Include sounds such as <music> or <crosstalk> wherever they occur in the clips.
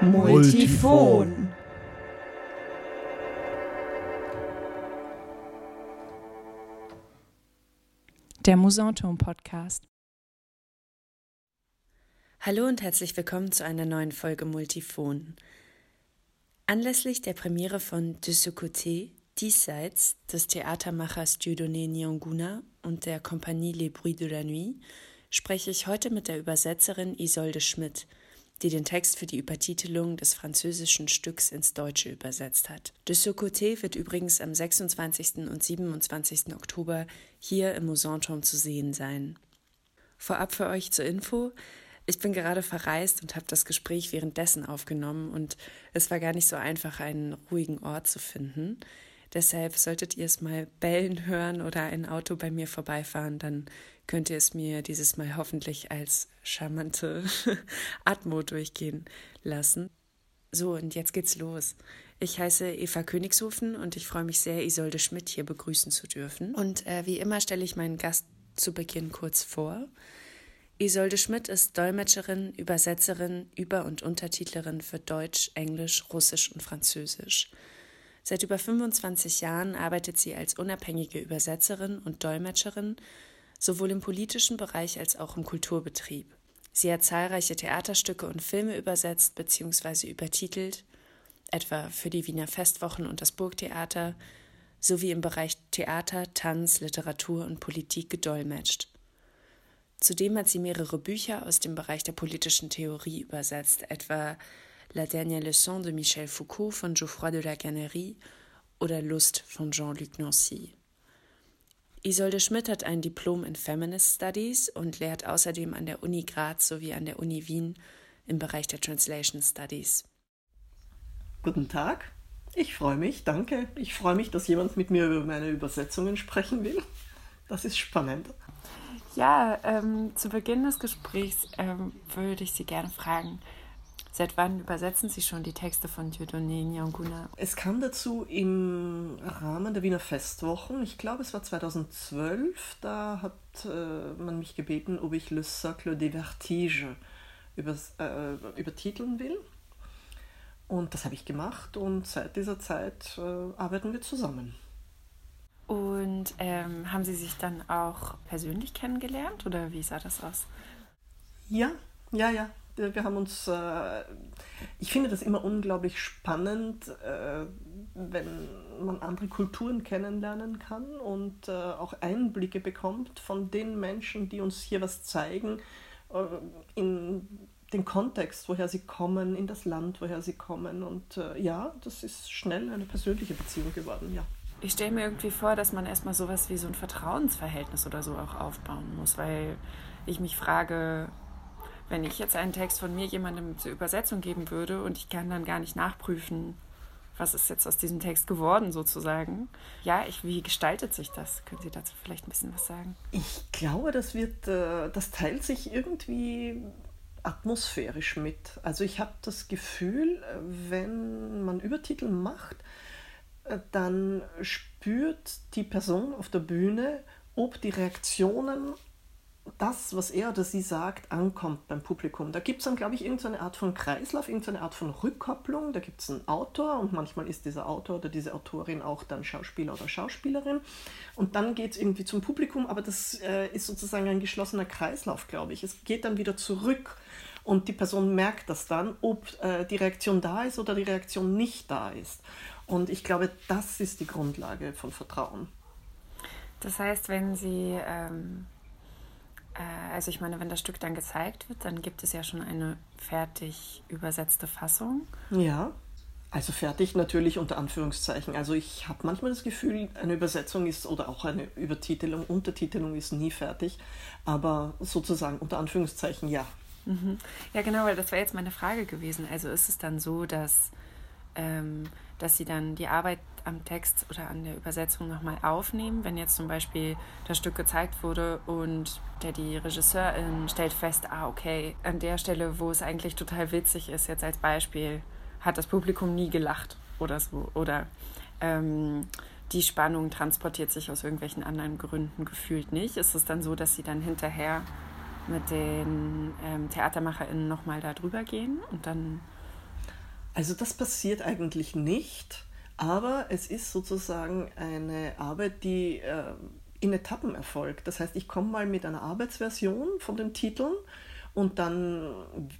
Multifon. Der Musanturm Podcast. Hallo und herzlich willkommen zu einer neuen Folge Multifon. Anlässlich der Premiere von De ce côté, diesseits des Theatermachers Dieudonné Nyanguna und der Kompanie Les Bruits de la Nuit, spreche ich heute mit der Übersetzerin Isolde Schmidt, die den Text für die Übertitelung des französischen Stücks ins Deutsche übersetzt hat. De ce côté wird übrigens am 26. und 27. Oktober hier im Musanturm zu sehen sein. Vorab für euch zur Info. Ich bin gerade verreist und habe das Gespräch währenddessen aufgenommen und es war gar nicht so einfach, einen ruhigen Ort zu finden. Deshalb solltet ihr es mal bellen hören oder ein Auto bei mir vorbeifahren, dann könnt ihr es mir dieses Mal hoffentlich als charmante <laughs> Atmo durchgehen lassen. So, und jetzt geht's los. Ich heiße Eva Königshofen und ich freue mich sehr, Isolde Schmidt hier begrüßen zu dürfen. Und äh, wie immer stelle ich meinen Gast zu Beginn kurz vor. Isolde Schmidt ist Dolmetscherin, Übersetzerin, Über- und Untertitlerin für Deutsch, Englisch, Russisch und Französisch. Seit über 25 Jahren arbeitet sie als unabhängige Übersetzerin und Dolmetscherin, sowohl im politischen Bereich als auch im Kulturbetrieb. Sie hat zahlreiche Theaterstücke und Filme übersetzt bzw. übertitelt, etwa für die Wiener Festwochen und das Burgtheater, sowie im Bereich Theater, Tanz, Literatur und Politik gedolmetscht. Zudem hat sie mehrere Bücher aus dem Bereich der politischen Theorie übersetzt, etwa La dernière leçon de Michel Foucault von Geoffroy de la Cannerie oder Lust von Jean-Luc Nancy. Isolde Schmidt hat ein Diplom in Feminist Studies und lehrt außerdem an der Uni Graz sowie an der Uni Wien im Bereich der Translation Studies. Guten Tag, ich freue mich, danke. Ich freue mich, dass jemand mit mir über meine Übersetzungen sprechen will. Das ist spannend. Ja, ähm, zu Beginn des Gesprächs ähm, würde ich Sie gerne fragen, seit wann übersetzen Sie schon die Texte von Dieudonné Nyanguna? Es kam dazu im Rahmen der Wiener Festwochen, ich glaube es war 2012, da hat äh, man mich gebeten, ob ich Le Socle des Vertiges über, äh, übertiteln will. Und das habe ich gemacht und seit dieser Zeit äh, arbeiten wir zusammen. Und ähm, haben Sie sich dann auch persönlich kennengelernt oder wie sah das aus? Ja, ja, ja. Wir haben uns, äh, ich finde das immer unglaublich spannend, äh, wenn man andere Kulturen kennenlernen kann und äh, auch Einblicke bekommt von den Menschen, die uns hier was zeigen, äh, in den Kontext, woher sie kommen, in das Land, woher sie kommen. Und äh, ja, das ist schnell eine persönliche Beziehung geworden, ja. Ich stelle mir irgendwie vor, dass man erstmal sowas wie so ein Vertrauensverhältnis oder so auch aufbauen muss, weil ich mich frage, wenn ich jetzt einen Text von mir jemandem zur Übersetzung geben würde und ich kann dann gar nicht nachprüfen, was ist jetzt aus diesem Text geworden sozusagen. Ja, ich, wie gestaltet sich das? Können Sie dazu vielleicht ein bisschen was sagen? Ich glaube, das wird, äh, das teilt sich irgendwie atmosphärisch mit. Also ich habe das Gefühl, wenn man Übertitel macht, dann spürt die Person auf der Bühne, ob die Reaktionen, das, was er oder sie sagt, ankommt beim Publikum. Da gibt es dann, glaube ich, irgendeine Art von Kreislauf, irgendeine Art von Rückkopplung. Da gibt es einen Autor und manchmal ist dieser Autor oder diese Autorin auch dann Schauspieler oder Schauspielerin. Und dann geht es irgendwie zum Publikum, aber das äh, ist sozusagen ein geschlossener Kreislauf, glaube ich. Es geht dann wieder zurück und die Person merkt das dann, ob äh, die Reaktion da ist oder die Reaktion nicht da ist. Und ich glaube, das ist die Grundlage von Vertrauen. Das heißt, wenn Sie, ähm, äh, also ich meine, wenn das Stück dann gezeigt wird, dann gibt es ja schon eine fertig übersetzte Fassung. Ja, also fertig natürlich unter Anführungszeichen. Also ich habe manchmal das Gefühl, eine Übersetzung ist oder auch eine Übertitelung, Untertitelung ist nie fertig, aber sozusagen unter Anführungszeichen ja. Mhm. Ja, genau, weil das wäre jetzt meine Frage gewesen. Also ist es dann so, dass ähm, dass sie dann die Arbeit am Text oder an der Übersetzung nochmal aufnehmen. Wenn jetzt zum Beispiel das Stück gezeigt wurde und der die Regisseurin stellt fest, ah, okay, an der Stelle, wo es eigentlich total witzig ist, jetzt als Beispiel, hat das Publikum nie gelacht oder so. Oder ähm, die Spannung transportiert sich aus irgendwelchen anderen Gründen gefühlt nicht. Ist es dann so, dass sie dann hinterher mit den ähm, TheatermacherInnen nochmal da drüber gehen und dann Also das passiert eigentlich nicht, aber es ist sozusagen eine Arbeit, die äh, in Etappen erfolgt. Das heißt, ich komme mal mit einer Arbeitsversion von den Titeln und dann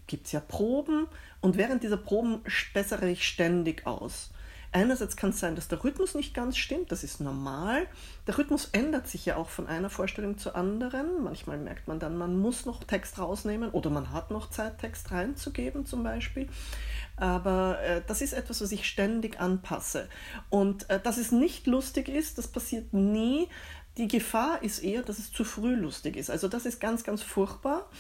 gibt es ja Proben und während dieser Proben bessere ich ständig aus. Einerseits kann es sein, dass der Rhythmus nicht ganz stimmt, das ist normal. Der Rhythmus ändert sich ja auch von einer Vorstellung zur anderen. Manchmal merkt man dann, man muss noch Text rausnehmen oder man hat noch Zeit, Text reinzugeben zum Beispiel. Aber äh, das ist etwas, was ich ständig anpasse. Und äh, dass es nicht lustig ist, das passiert nie. Die Gefahr ist eher, dass es zu früh lustig ist. Also das ist ganz, ganz furchtbar.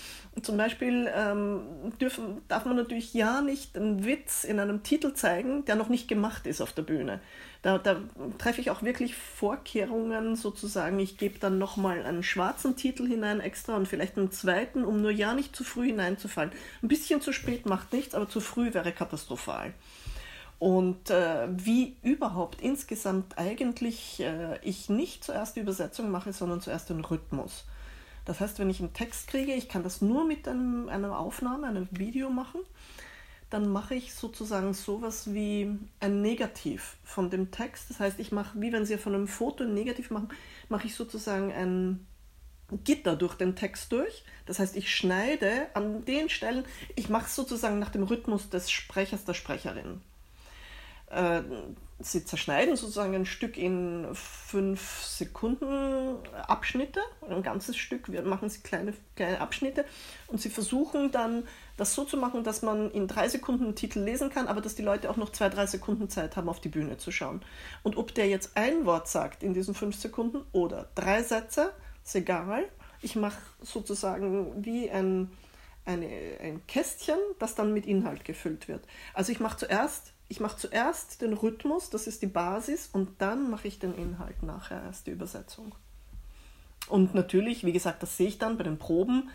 Zum Beispiel ähm, dürfen, darf man natürlich ja nicht einen Witz in einem Titel zeigen, der noch nicht gemacht ist auf der Bühne. Da, da treffe ich auch wirklich Vorkehrungen sozusagen. Ich gebe dann nochmal einen schwarzen Titel hinein extra und vielleicht einen zweiten, um nur ja nicht zu früh hineinzufallen. Ein bisschen zu spät macht nichts, aber zu früh wäre katastrophal und äh, wie überhaupt insgesamt eigentlich äh, ich nicht zuerst die Übersetzung mache, sondern zuerst den Rhythmus. Das heißt, wenn ich einen Text kriege, ich kann das nur mit einem, einer Aufnahme, einem Video machen, dann mache ich sozusagen sowas wie ein Negativ von dem Text. Das heißt, ich mache, wie wenn Sie von einem Foto ein Negativ machen, mache ich sozusagen ein Gitter durch den Text durch. Das heißt, ich schneide an den Stellen, ich mache es sozusagen nach dem Rhythmus des Sprechers, der Sprecherin. Äh, sie zerschneiden sozusagen ein Stück in fünf Sekunden Abschnitte, ein ganzes Stück, wir machen sie kleine, kleine Abschnitte und sie versuchen dann das so zu machen, dass man in drei Sekunden einen Titel lesen kann, aber dass die Leute auch noch zwei, drei Sekunden Zeit haben, auf die Bühne zu schauen. Und ob der jetzt ein Wort sagt in diesen fünf Sekunden oder drei Sätze, ist egal. Ich mache sozusagen wie ein, eine, ein Kästchen, das dann mit Inhalt gefüllt wird. Also ich mache zuerst ich mache zuerst den Rhythmus, das ist die Basis, und dann mache ich den Inhalt nachher erst die Übersetzung. Und natürlich, wie gesagt, das sehe ich dann bei den Proben.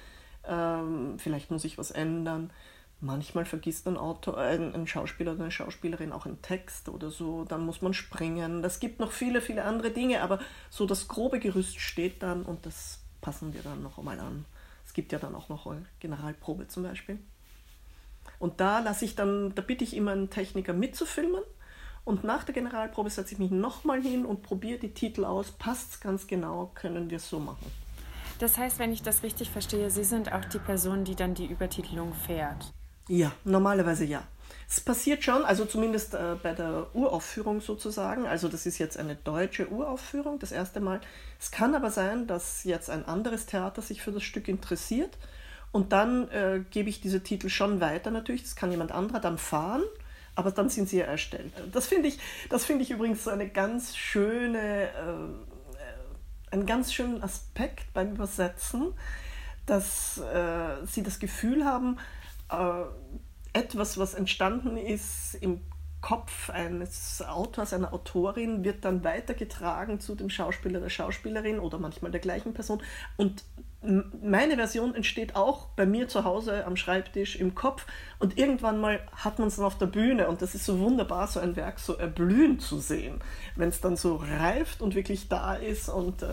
Ähm, vielleicht muss ich was ändern. Manchmal vergisst ein, Autor, ein, ein, Schauspieler oder eine Schauspielerin auch einen Text oder so. Dann muss man springen. Das gibt noch viele, viele andere Dinge, aber so das grobe Gerüst steht dann und das passen wir dann noch einmal an. Es gibt ja dann auch noch eine Generalprobe zum Beispiel. Und da lasse ich dann, da bitte ich immer einen Techniker mitzufilmen. Und nach der Generalprobe setze ich mich nochmal hin und probiere die Titel aus. Passt es ganz genau, können wir es so machen. Das heißt, wenn ich das richtig verstehe, Sie sind auch die Person, die dann die Übertitelung fährt. Ja, normalerweise ja. Es passiert schon, also zumindest äh, bei der Uraufführung sozusagen. Also das ist jetzt eine deutsche Uraufführung, das erste Mal. Es kann aber sein, dass jetzt ein anderes Theater sich für das Stück interessiert und dann äh, gebe ich diese Titel schon weiter natürlich, das kann jemand anderer dann fahren, aber dann sind sie ja erstellt. Das finde ich, das ich übrigens so eine ganz schöne, äh, einen ganz schönen Aspekt beim Übersetzen, dass äh, sie das Gefühl haben, äh, etwas, was entstanden ist im Kopf eines Autors, einer Autorin, wird dann weitergetragen zu dem Schauspieler, der Schauspielerin oder manchmal der gleichen Person. Und meine Version entsteht auch bei mir zu Hause am Schreibtisch im Kopf und irgendwann mal hat man es dann auf der Bühne und das ist so wunderbar, so ein Werk so erblühen zu sehen, wenn es dann so reift und wirklich da ist und äh,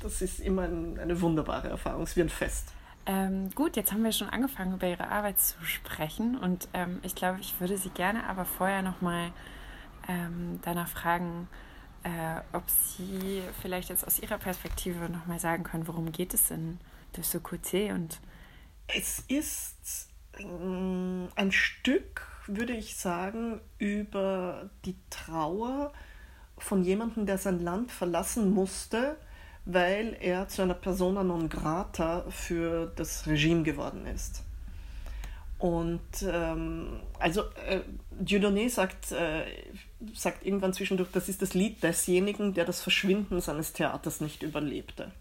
das ist immer ein, eine wunderbare Erfahrung, es ist wie ein Fest. Ähm, gut, jetzt haben wir schon angefangen, über Ihre Arbeit zu sprechen und ähm, ich glaube, ich würde Sie gerne aber vorher nochmal ähm, danach fragen, äh, ob Sie vielleicht jetzt aus Ihrer Perspektive nochmal sagen können, worum geht es in de ce côté und es ist äh, ein Stück, würde ich sagen, über die Trauer von jemandem, der sein Land verlassen musste, weil er zu einer persona non grata für das Regime geworden ist. Und ähm, also äh, Dieudonné sagt, äh, sagt irgendwann zwischendurch, das ist das Lied desjenigen, der das Verschwinden seines Theaters nicht überlebte.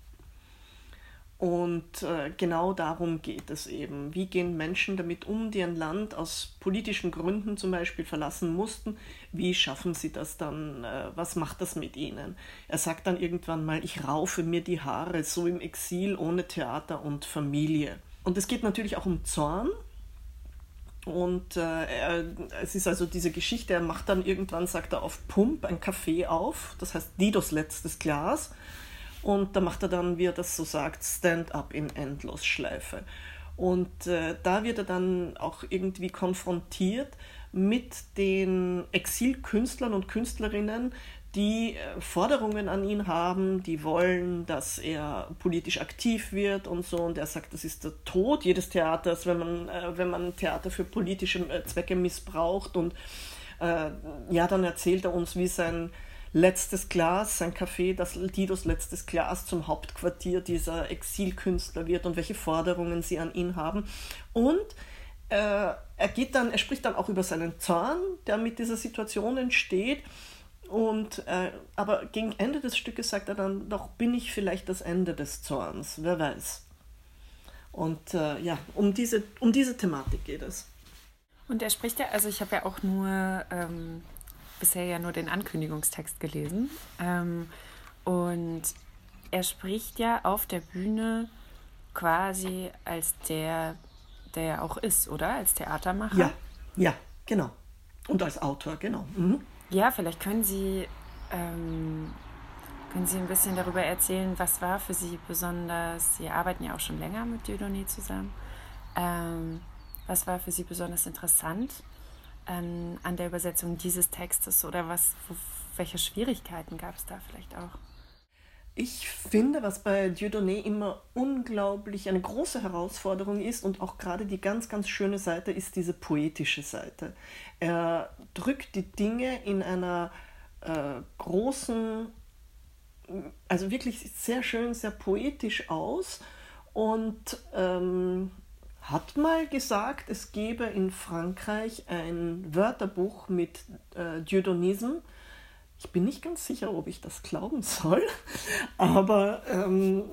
Und äh, genau darum geht es eben. Wie gehen Menschen damit um, die ein Land aus politischen Gründen zum Beispiel verlassen mussten? Wie schaffen sie das dann? Äh, was macht das mit ihnen? Er sagt dann irgendwann mal, ich raufe mir die Haare, so im Exil ohne Theater und Familie. Und es geht natürlich auch um Zorn, und äh, es ist also diese Geschichte, er macht dann irgendwann, sagt er, auf Pump ein Kaffee auf, das heißt Didos letztes Glas. Und da macht er dann, wie er das so sagt, Stand-up in Endlosschleife. Und äh, da wird er dann auch irgendwie konfrontiert, mit den Exilkünstlern und Künstlerinnen, die äh, Forderungen an ihn haben, die wollen, dass er politisch aktiv wird und so. Und er sagt, das ist der Tod jedes Theaters, wenn man, äh, wenn man Theater für politische äh, Zwecke missbraucht. Und äh, ja, dann erzählt er uns, wie sein letztes Glas, sein Café, das Didos letztes Glas zum Hauptquartier dieser Exilkünstler wird und welche Forderungen sie an ihn haben. Und äh, er geht dann, er spricht dann auch über seinen Zorn, der mit dieser Situation entsteht und, äh, aber gegen Ende des Stückes sagt er dann, doch bin ich vielleicht das Ende des Zorns, wer weiß. Und äh, ja, um diese, um diese Thematik geht es. Und er spricht ja, also ich habe ja auch nur ähm, bisher ja nur den Ankündigungstext gelesen. Ähm, und er spricht ja auf der Bühne quasi als der, der er auch ist, oder? Als Theatermacher. Ja, ja, genau. Und als Autor, genau. Mhm. Ja, vielleicht können Sie, ähm, können Sie ein bisschen darüber erzählen, was war für Sie besonders, Sie arbeiten ja auch schon länger mit Dieudonné zusammen, ähm, was war für Sie besonders interessant ähm, an der Übersetzung dieses Textes oder was, welche Schwierigkeiten gab es da vielleicht auch? Ich finde, was bei Dieudonné immer unglaublich eine große Herausforderung ist und auch gerade die ganz, ganz schöne Seite ist diese poetische Seite. Er drückt die Dinge in einer äh, großen, also wirklich sehr schön, sehr poetisch aus und ähm, hat mal gesagt, es gebe in Frankreich ein Wörterbuch mit äh, Dieudonnism ich bin nicht ganz sicher, ob ich das glauben soll, <laughs> aber ähm,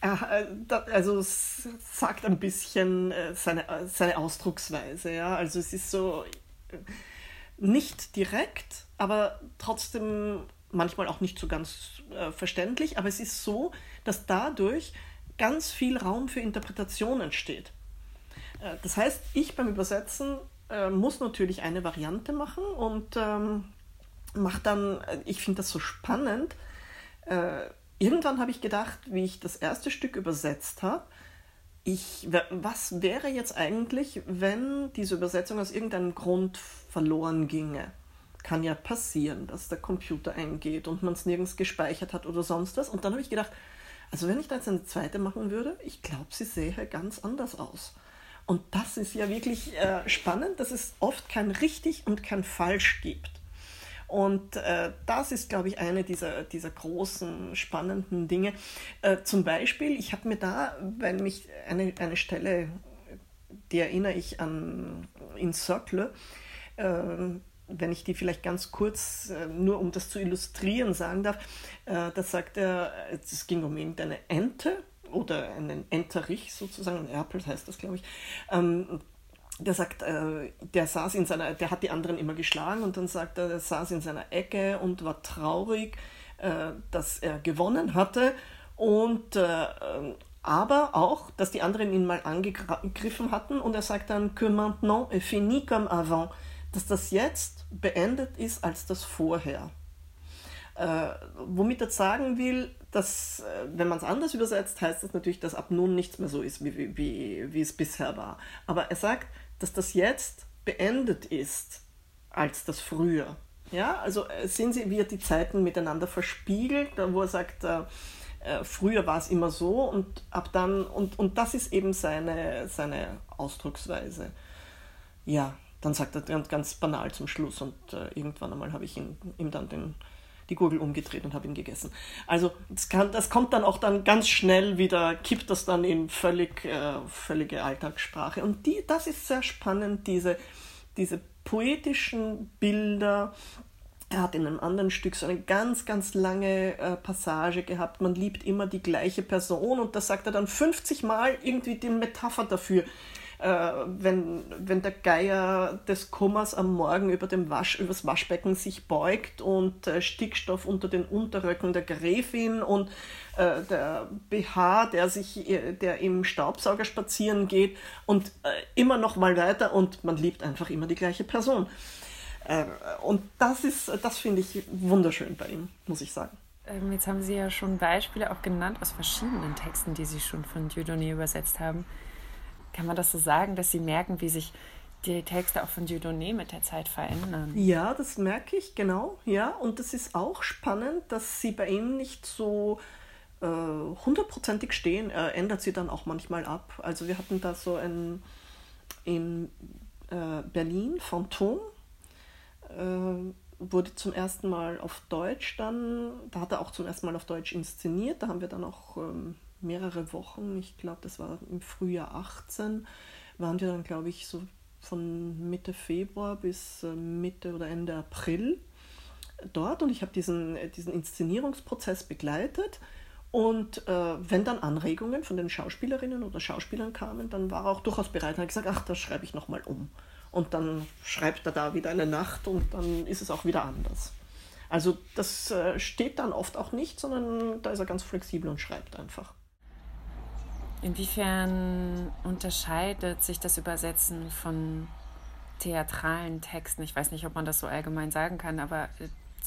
er, also sagt ein bisschen äh, seine, seine Ausdrucksweise. Ja? Also es ist so äh, nicht direkt, aber trotzdem manchmal auch nicht so ganz äh, verständlich. Aber es ist so, dass dadurch ganz viel Raum für Interpretation entsteht. Äh, das heißt, ich beim Übersetzen äh, muss natürlich eine Variante machen und ähm, macht dann, ich finde das so spannend. Äh, irgendwann habe ich gedacht, wie ich das erste Stück übersetzt habe, ich, was wäre jetzt eigentlich, wenn diese Übersetzung aus irgendeinem Grund verloren ginge? Kann ja passieren, dass der Computer eingeht und man es nirgends gespeichert hat oder sonst was. Und dann habe ich gedacht, also wenn ich da jetzt eine zweite machen würde, ich glaube, sie sähe ganz anders aus. Und das ist ja wirklich äh, spannend, dass es oft kein richtig und kein falsch gibt. Und äh, das ist, glaube ich, eine dieser, dieser großen, spannenden Dinge. Äh, zum Beispiel, ich habe mir da, wenn mich eine, eine Stelle, die erinnere ich an in Circle, äh, wenn ich die vielleicht ganz kurz, äh, nur um das zu illustrieren, sagen darf, äh, da sagt er, es ging um irgendeine Ente oder einen Enterich sozusagen, ein Erpel heißt das, glaube ich. Der sagt, äh, der saß in seiner, der hat die anderen immer geschlagen und dann sagt er, der saß in seiner Ecke und war traurig, äh, dass er gewonnen hatte und äh, aber auch, dass die anderen ihn mal angegriffen hatten und er sagt dann que maintenant est fini comme avant, dass das jetzt beendet ist als das vorher. Äh, womit er sagen will, dass, äh, wenn man es anders übersetzt, heißt das natürlich, dass ab nun nichts mehr so ist, wie, wie, wie es bisher war. Aber er sagt, dass das jetzt beendet ist als das früher. Ja, also äh, sehen Sie, wie er die Zeiten miteinander verspiegelt, wo er sagt, äh, äh, früher war es immer so und ab dann, und, und das ist eben seine, seine Ausdrucksweise. Ja, dann sagt er ganz, banal zum Schluss und äh, irgendwann einmal habe ich ihm, ihm dann den die Gurgel umgedreht und habe ihn gegessen. Also das, kann, das kommt dann auch dann ganz schnell wieder, kippt das dann in völlig, äh, völlige Alltagssprache. Und die, das ist sehr spannend, diese, diese poetischen Bilder. Er hat in einem anderen Stück so eine ganz, ganz lange äh, Passage gehabt. Man liebt immer die gleiche Person und da sagt er dann 50 Mal irgendwie die Metapher dafür äh, wenn, wenn der Geier des Kummers am Morgen über dem Wasch, übers Waschbecken sich beugt und äh, Stickstoff unter den Unterröcken der Gräfin und äh, der BH, der sich, äh, der im Staubsauger spazieren geht und äh, immer noch mal weiter und man liebt einfach immer die gleiche Person. Äh, und das ist, das finde ich wunderschön bei ihm, muss ich sagen. Ähm, jetzt haben Sie ja schon Beispiele auch genannt aus verschiedenen Texten, die Sie schon von Dieudonné übersetzt haben kann man das so sagen, dass Sie merken, wie sich die Texte auch von Dieudonné mit der Zeit verändern. Ja, das merke ich, genau. Ja, und es ist auch spannend, dass sie bei ihm nicht so äh, hundertprozentig stehen. Er ändert sie dann auch manchmal ab. Also wir hatten da so ein in äh, Berlin, Phantom, äh, wurde zum ersten Mal auf Deutsch dann, da hat er auch zum ersten Mal auf Deutsch inszeniert. Da haben wir dann auch ähm, mehrere Wochen, ich glaube, das war im Frühjahr 18, waren wir dann, glaube ich, so von Mitte Februar bis äh, Mitte oder Ende April dort und ich habe diesen, diesen Inszenierungsprozess begleitet. Und äh, wenn dann Anregungen von den Schauspielerinnen oder Schauspielern kamen, dann war er auch durchaus bereit und hat gesagt, ach, das schreibe ich nochmal um. Und dann schreibt er da wieder eine Nacht und dann ist es auch wieder anders. Also das äh, steht dann oft auch nicht, sondern da ist er ganz flexibel und schreibt einfach. Inwiefern unterscheidet sich das Übersetzen von theatralen Texten? Ich weiß nicht, ob man das so allgemein sagen kann, aber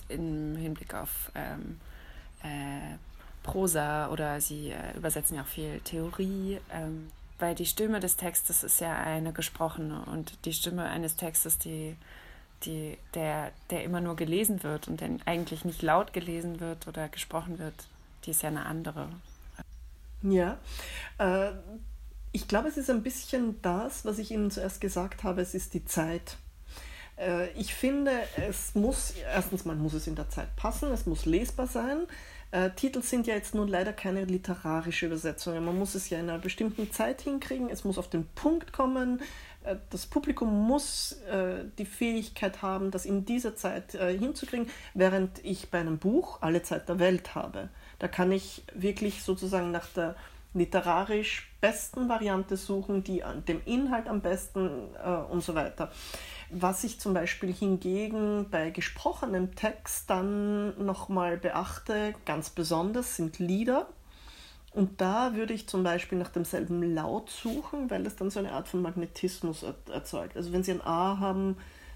im Hinblick auf ähm, äh, Prosa oder sie äh, übersetzen ja auch viel Theorie, ähm, weil die Stimme des Textes ist ja eine gesprochene und die Stimme eines Textes, die, die, der, der immer nur gelesen wird und der eigentlich nicht laut gelesen wird oder gesprochen wird, die ist ja eine andere. Ja, äh, ich glaube, es ist ein bisschen das, was ich Ihnen zuerst gesagt habe, es ist die Zeit. Äh, ich finde, es muss, erstens mal muss es in der Zeit passen, es muss lesbar sein. Äh, Titel sind ja jetzt nun leider keine literarische Übersetzungen. Man muss es ja in einer bestimmten Zeit hinkriegen, es muss auf den Punkt kommen. Das Publikum muss die Fähigkeit haben, das in dieser Zeit hinzukriegen, während ich bei einem Buch alle Zeit der Welt habe. Da kann ich wirklich sozusagen nach der literarisch besten Variante suchen, die an dem Inhalt am besten äh, und so weiter. Was ich zum Beispiel hingegen bei gesprochenem Text dann nochmal beachte, ganz besonders sind Lieder. Und da würde ich zum Beispiel nach demselben Laut suchen, weil das dann so eine Art von Magnetismus erzeugt. Also wenn Sie ein A haben,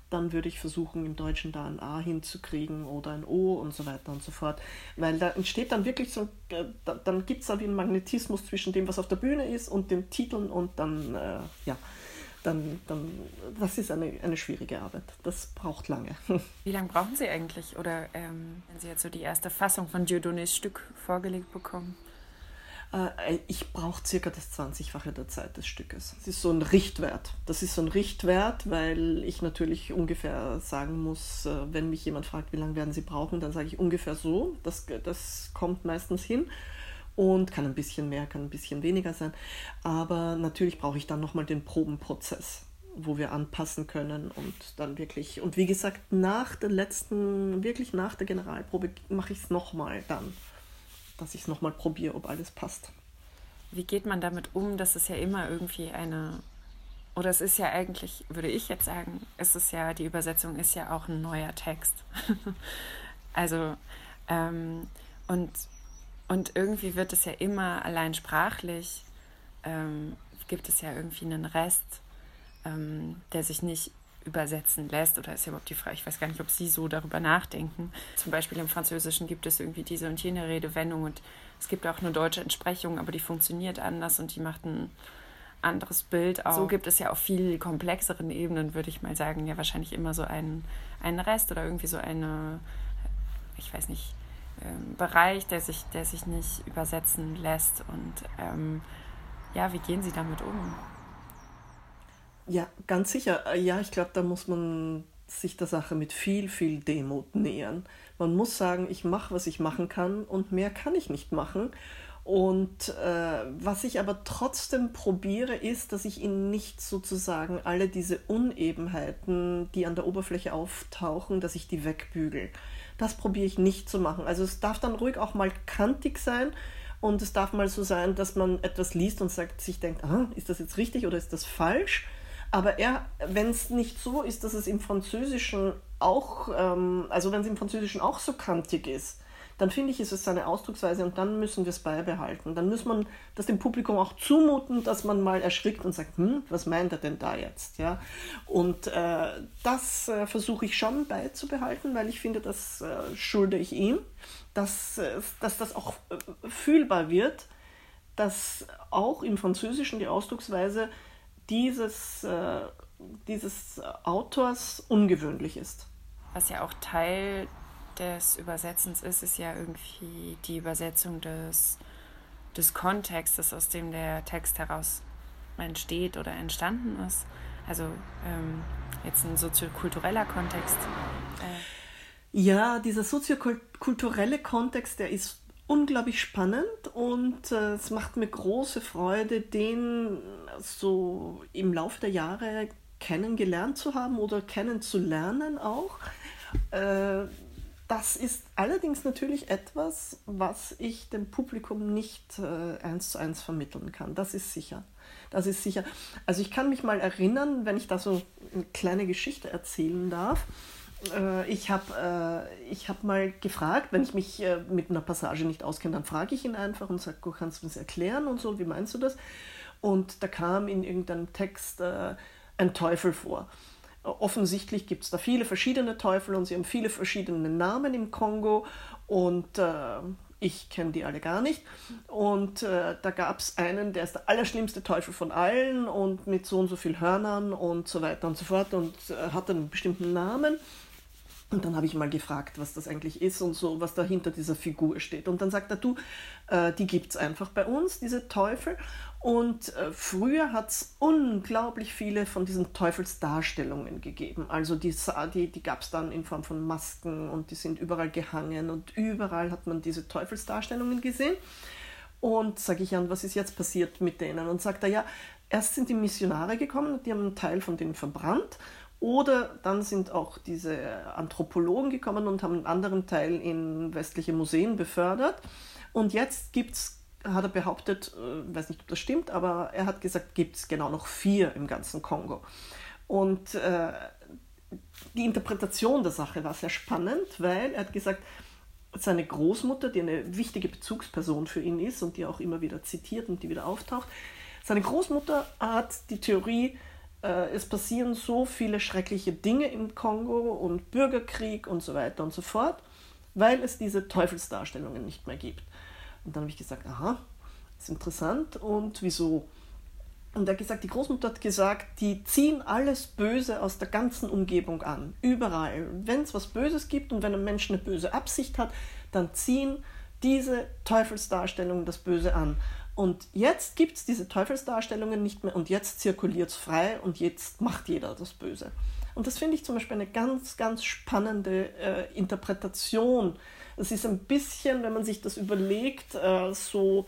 dann würde ich versuchen, im Deutschen da ein A hinzukriegen oder ein O und so weiter und so fort. Weil da entsteht dann wirklich so, äh, dann gibt es da wie einen Magnetismus zwischen dem, was auf der Bühne ist und den Titeln und dann, äh, ja, dann, dann, das ist eine, eine schwierige Arbeit. Das braucht lange. <laughs> Wie lange brauchen Sie eigentlich? Oder ähm, wenn Sie jetzt so die erste Fassung von Dieudonés Stück vorgelegt bekommen? Äh, ich brauche circa das 20-fache der Zeit des Stückes. Das ist so ein Richtwert. Das ist so ein Richtwert, weil ich natürlich ungefähr sagen muss, äh, wenn mich jemand fragt, wie lange werden Sie brauchen, dann sage ich ungefähr so. Das, das kommt meistens hin und kann ein bisschen mehr, kann ein bisschen weniger sein. Aber natürlich brauche ich dann nochmal den Probenprozess wo wir anpassen können und dann wirklich, und wie gesagt, nach der letzten, wirklich nach der Generalprobe mache ich es nochmal dann dass ich es nochmal probiere, ob alles passt. Wie geht man damit um, dass es ja immer irgendwie eine, oder es ist ja eigentlich, würde ich jetzt sagen, es ist ja, die Übersetzung ist ja auch ein neuer Text. <laughs> also, ähm, und, und irgendwie wird es ja immer allein sprachlich, ähm, gibt es ja irgendwie einen Rest, ähm, der sich nicht übersetzen lässt oder ist ja überhaupt die Frage, ich weiß gar nicht, ob Sie so darüber nachdenken. Zum Beispiel im Französischen gibt es irgendwie diese und jene Redewendung und es gibt auch eine deutsche Entsprechung, aber die funktioniert anders und die macht ein anderes Bild auch. So gibt es ja auf viel komplexeren Ebenen, würde ich mal sagen, ja wahrscheinlich immer so einen, einen Rest oder irgendwie so eine, ich weiß nicht, ähm, Bereich, der sich, der sich nicht übersetzen lässt und ähm, ja, wie gehen Sie damit um? Ja, ganz sicher. Äh, ja, ich glaube, da muss man sich der Sache mit viel, viel Demut nähern. Man muss sagen, ich mache, was ich machen kann und mehr kann ich nicht machen. Und äh, was ich aber trotzdem probiere, ist, dass ich ihnen nicht sozusagen alle diese Unebenheiten, die an der Oberfläche auftauchen, dass ich die wegbügel. Das probiere ich nicht zu machen. Also es darf dann ruhig auch mal kantig sein und es darf mal so sein, dass man etwas liest und sagt, sich denkt, ah, ist das jetzt richtig oder ist das falsch? Aber er, wenn es nicht so ist, dass es im Französischen auch, ähm, also wenn es im Französischen auch so kantig ist, dann finde ich, ist es seine Ausdrucksweise und dann müssen wir es beibehalten. Dann muss man das dem Publikum auch zumuten, dass man mal erschrickt und sagt, hm, was meint er denn da jetzt? Ja? Und äh, das äh, versuche ich schon beizubehalten, weil ich finde, das äh, schulde ich ihm, dass, äh, dass das auch äh, fühlbar wird, dass auch im Französischen die Ausdrucksweise dieses äh, dieses Autors ungewöhnlich ist. Was ja auch Teil des Übersetzens ist, ist ja irgendwie die Übersetzung des, des Kontextes, aus dem der Text heraus entsteht oder entstanden ist. Also ähm, jetzt ein soziokultureller Kontext. Äh. Ja, dieser soziokulturelle Kontext, der ist unglaublich spannend und äh, es macht mir große Freude, den so im Laufe der Jahre kennengelernt zu haben oder kennenzulernen auch. Äh, das ist allerdings natürlich etwas, was ich dem Publikum nicht äh, eins zu eins vermitteln kann. Das ist sicher. Das ist sicher. Also ich kann mich mal erinnern, wenn ich da so eine kleine Geschichte erzählen darf. Äh, ich habe äh, hab mal gefragt, wenn ich mich äh, mit einer Passage nicht auskenne, dann frage ich ihn einfach und sage, kannst du mir das erklären und so, wie meinst du das? Und da kam in irgendeinem Text äh, ein Teufel vor. Offensichtlich gibt es da viele verschiedene Teufel und sie haben viele verschiedene Namen im Kongo und äh, ich kenne die alle gar nicht. Und äh, da gab es einen, der ist der allerschlimmste Teufel von allen und mit so und so viel Hörnern und so weiter und so fort und äh, hat einen bestimmten Namen. Und dann habe ich mal gefragt, was das eigentlich ist und so, was da hinter dieser Figur steht. Und dann sagt er, du, äh, die gibt es einfach bei uns, diese Teufel. Und äh, früher hat es unglaublich viele von diesen Teufelsdarstellungen gegeben. Also die, die, die gab es dann in Form von Masken und die sind überall gehangen und überall hat man diese Teufelsdarstellungen gesehen. Und sage ich an, was ist jetzt passiert mit denen? Und sagt er, ja, erst sind die Missionare gekommen, die haben einen Teil von denen verbrannt oder dann sind auch diese Anthropologen gekommen und haben einen anderen Teil in westliche Museen befördert. Und jetzt gibt es, hat er behauptet, äh, weiß nicht, ob das stimmt, aber er hat gesagt, gibt es genau noch vier im ganzen Kongo. Und äh, die Interpretation der Sache war sehr spannend, weil er hat gesagt, seine Großmutter, die eine wichtige Bezugsperson für ihn ist und die auch immer wieder zitiert und die wieder auftaucht, seine Großmutter hat die Theorie, es passieren so viele schreckliche Dinge im Kongo und Bürgerkrieg und so weiter und so fort, weil es diese Teufelsdarstellungen nicht mehr gibt. Und dann habe ich gesagt, aha, ist interessant und wieso? Und er hat gesagt, die Großmutter hat gesagt, die ziehen alles Böse aus der ganzen Umgebung an, überall. Wenn es was Böses gibt und wenn ein Mensch eine böse Absicht hat, dann ziehen diese Teufelsdarstellungen das Böse an. Und jetzt gibt es diese Teufelsdarstellungen nicht mehr und jetzt zirkuliert es frei und jetzt macht jeder das Böse. Und das finde ich zum Beispiel eine ganz, ganz spannende äh, Interpretation. Es ist ein bisschen, wenn man sich das überlegt, äh, so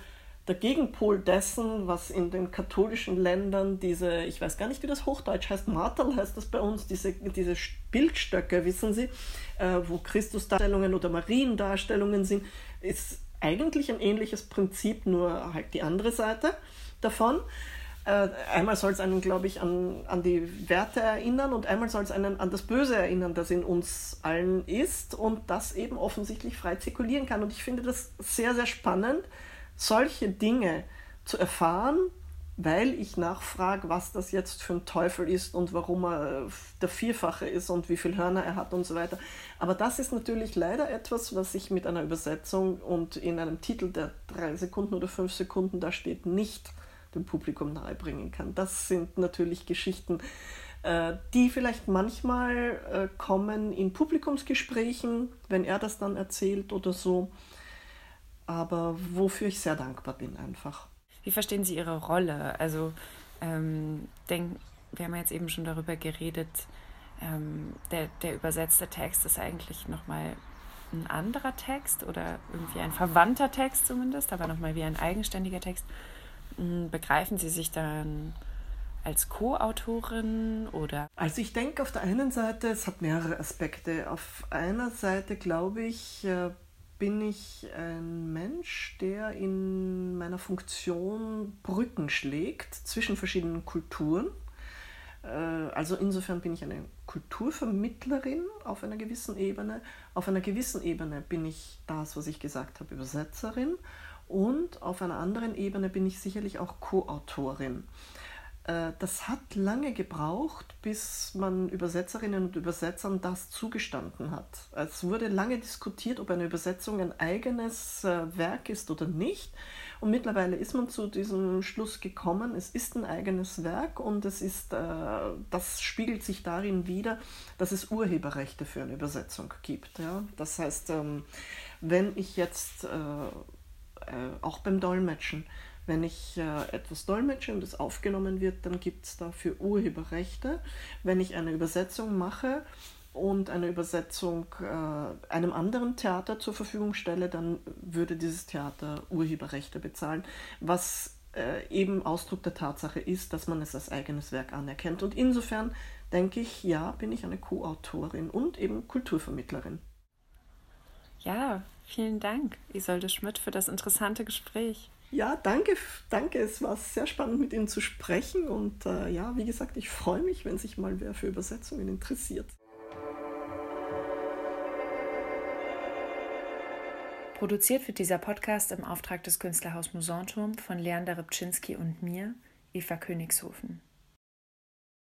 der Gegenpol dessen, was in den katholischen Ländern diese, ich weiß gar nicht, wie das Hochdeutsch heißt, Martel heißt das bei uns, diese, diese Bildstöcke, wissen Sie, äh, wo Christusdarstellungen oder Mariendarstellungen sind, ist eigentlich ein ähnliches Prinzip, nur halt die andere Seite davon. Äh, einmal soll es einen, glaube ich, an, an die Werte erinnern und einmal soll es einen an das Böse erinnern, das in uns allen ist und das eben offensichtlich frei zirkulieren kann. Und ich finde das sehr, sehr spannend, solche Dinge zu erfahren weil ich nachfrage, was das jetzt für ein Teufel ist und warum er der Vierfache ist und wie viele Hörner er hat und so weiter. Aber das ist natürlich leider etwas, was ich mit einer Übersetzung und in einem Titel, der drei Sekunden oder fünf Sekunden da steht, nicht dem Publikum nahebringen kann. Das sind natürlich Geschichten, äh, die vielleicht manchmal äh, kommen in Publikumsgesprächen, wenn er das dann erzählt oder so, aber wofür ich sehr dankbar bin einfach. Wie verstehen Sie Ihre Rolle? Also, ähm, denk, wir haben jetzt eben schon darüber geredet, ähm, der, der übersetzte Text ist eigentlich nochmal ein anderer Text oder irgendwie ein verwandter Text zumindest, aber nochmal wie ein eigenständiger Text. Hm, begreifen Sie sich dann als Co-Autorin oder? Also ich denke auf der einen Seite, es hat mehrere Aspekte. Auf einer Seite glaube ich, äh, bin ich ein Mensch, der in meiner Funktion Brücken schlägt zwischen verschiedenen Kulturen. Äh, also insofern bin ich eine Kulturvermittlerin auf einer gewissen Ebene. Auf einer gewissen Ebene bin ich das, was ich gesagt habe, Übersetzerin. Und auf einer anderen Ebene bin ich sicherlich auch Co-Autorin. Äh, das hat lange gebraucht, bis man Übersetzerinnen und Übersetzern das zugestanden hat. Es wurde lange diskutiert, ob eine Übersetzung ein eigenes äh, Werk ist oder nicht. Und mittlerweile ist man zu diesem Schluss gekommen, es ist ein eigenes Werk und es ist, äh, das spiegelt sich darin wider, dass es Urheberrechte für eine Übersetzung gibt. Das heißt, ähm, wenn ich jetzt auch beim Dolmetschen wenn ich äh, etwas dolmetsche und es aufgenommen wird, dann gibt es dafür Urheberrechte. Wenn ich eine Übersetzung mache und eine Übersetzung äh, einem anderen Theater zur Verfügung stelle, dann würde dieses Theater Urheberrechte bezahlen, was äh, eben Ausdruck der Tatsache ist, dass man es als eigenes Werk anerkennt. Und insofern denke ich, ja, bin ich eine Co-Autorin und eben Kulturvermittlerin. Ja, vielen Dank, Isolde Schmidt, für das interessante Gespräch. Ja, danke, danke. Es war sehr spannend, mit Ihnen zu sprechen. Und äh, ja, wie gesagt, ich freue mich, wenn sich mal wer für Übersetzungen interessiert. Produziert wird dieser Podcast im Auftrag des Künstlerhaus Musanturm von Leander Rybczynski und mir, Eva Königshofen.